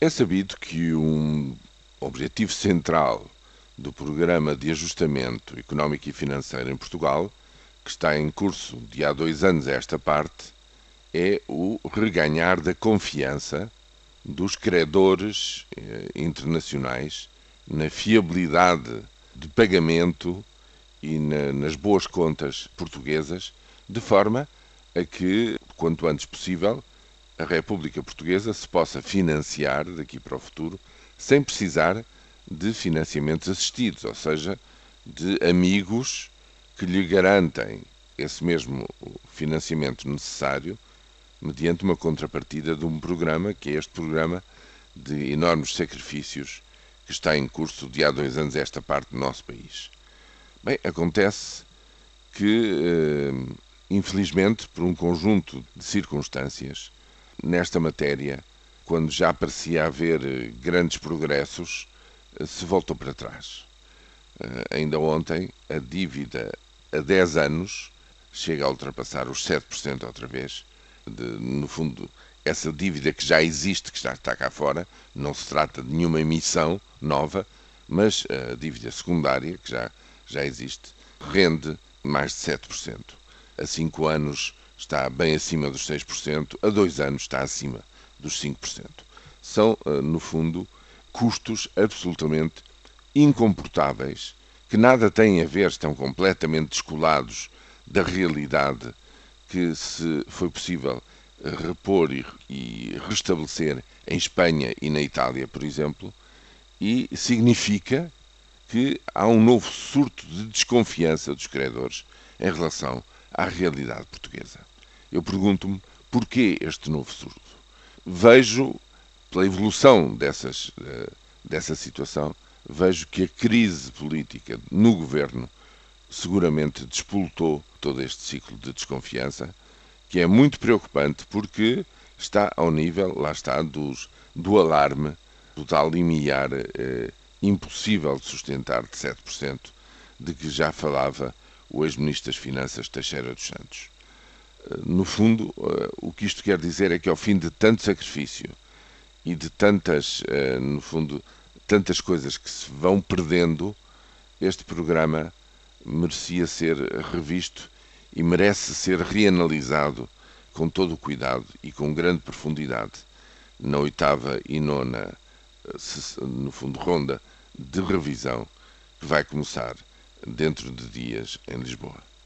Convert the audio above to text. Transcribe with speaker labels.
Speaker 1: É sabido que um objetivo central do Programa de Ajustamento Económico e Financeiro em Portugal, que está em curso de há dois anos a esta parte, é o reganhar da confiança dos credores eh, internacionais na fiabilidade de pagamento e na, nas boas contas portuguesas, de forma a que, quanto antes possível, a República Portuguesa se possa financiar daqui para o futuro sem precisar de financiamentos assistidos, ou seja, de amigos que lhe garantem esse mesmo financiamento necessário mediante uma contrapartida de um programa, que é este programa de enormes sacrifícios que está em curso de há dois anos esta parte do nosso país. Bem, acontece que, eh, infelizmente, por um conjunto de circunstâncias, nesta matéria, quando já parecia haver eh, grandes progressos, eh, se voltou para trás. Ainda ontem, a dívida a 10 anos chega a ultrapassar os 7% outra vez, de, no fundo, essa dívida que já existe, que já está cá fora, não se trata de nenhuma emissão nova, mas a dívida secundária, que já, já existe, rende mais de 7%. A 5 anos está bem acima dos 6%, a 2 anos está acima dos 5%. São, eh, no fundo, custos absolutamente incomportáveis, que nada têm a ver, estão completamente descolados da realidade que se foi possível repor e, e restabelecer em Espanha e na Itália, por exemplo, e significa que há um novo surto de desconfiança dos credores em relação à realidade portuguesa. Eu pergunto-me porquê este novo surto. Vejo, pela evolução dessas, eh, dessa situação, vejo que a crise política no governo seguramente despoltou todo este ciclo de desconfiança, que é muito preocupante porque está ao nível, lá está, dos, do alarme, do tal limiar eh, impossível de sustentar de 7%, de que já falava o ex-ministro das Finanças Teixeira dos Santos. Eh, no fundo, eh, o que isto quer dizer é que ao fim de tanto sacrifício e de tantas, eh, no fundo, tantas coisas que se vão perdendo, este programa merecia ser revisto e merece ser reanalisado com todo o cuidado e com grande profundidade na oitava e nona, no fundo, ronda de revisão que vai começar dentro de dias em Lisboa.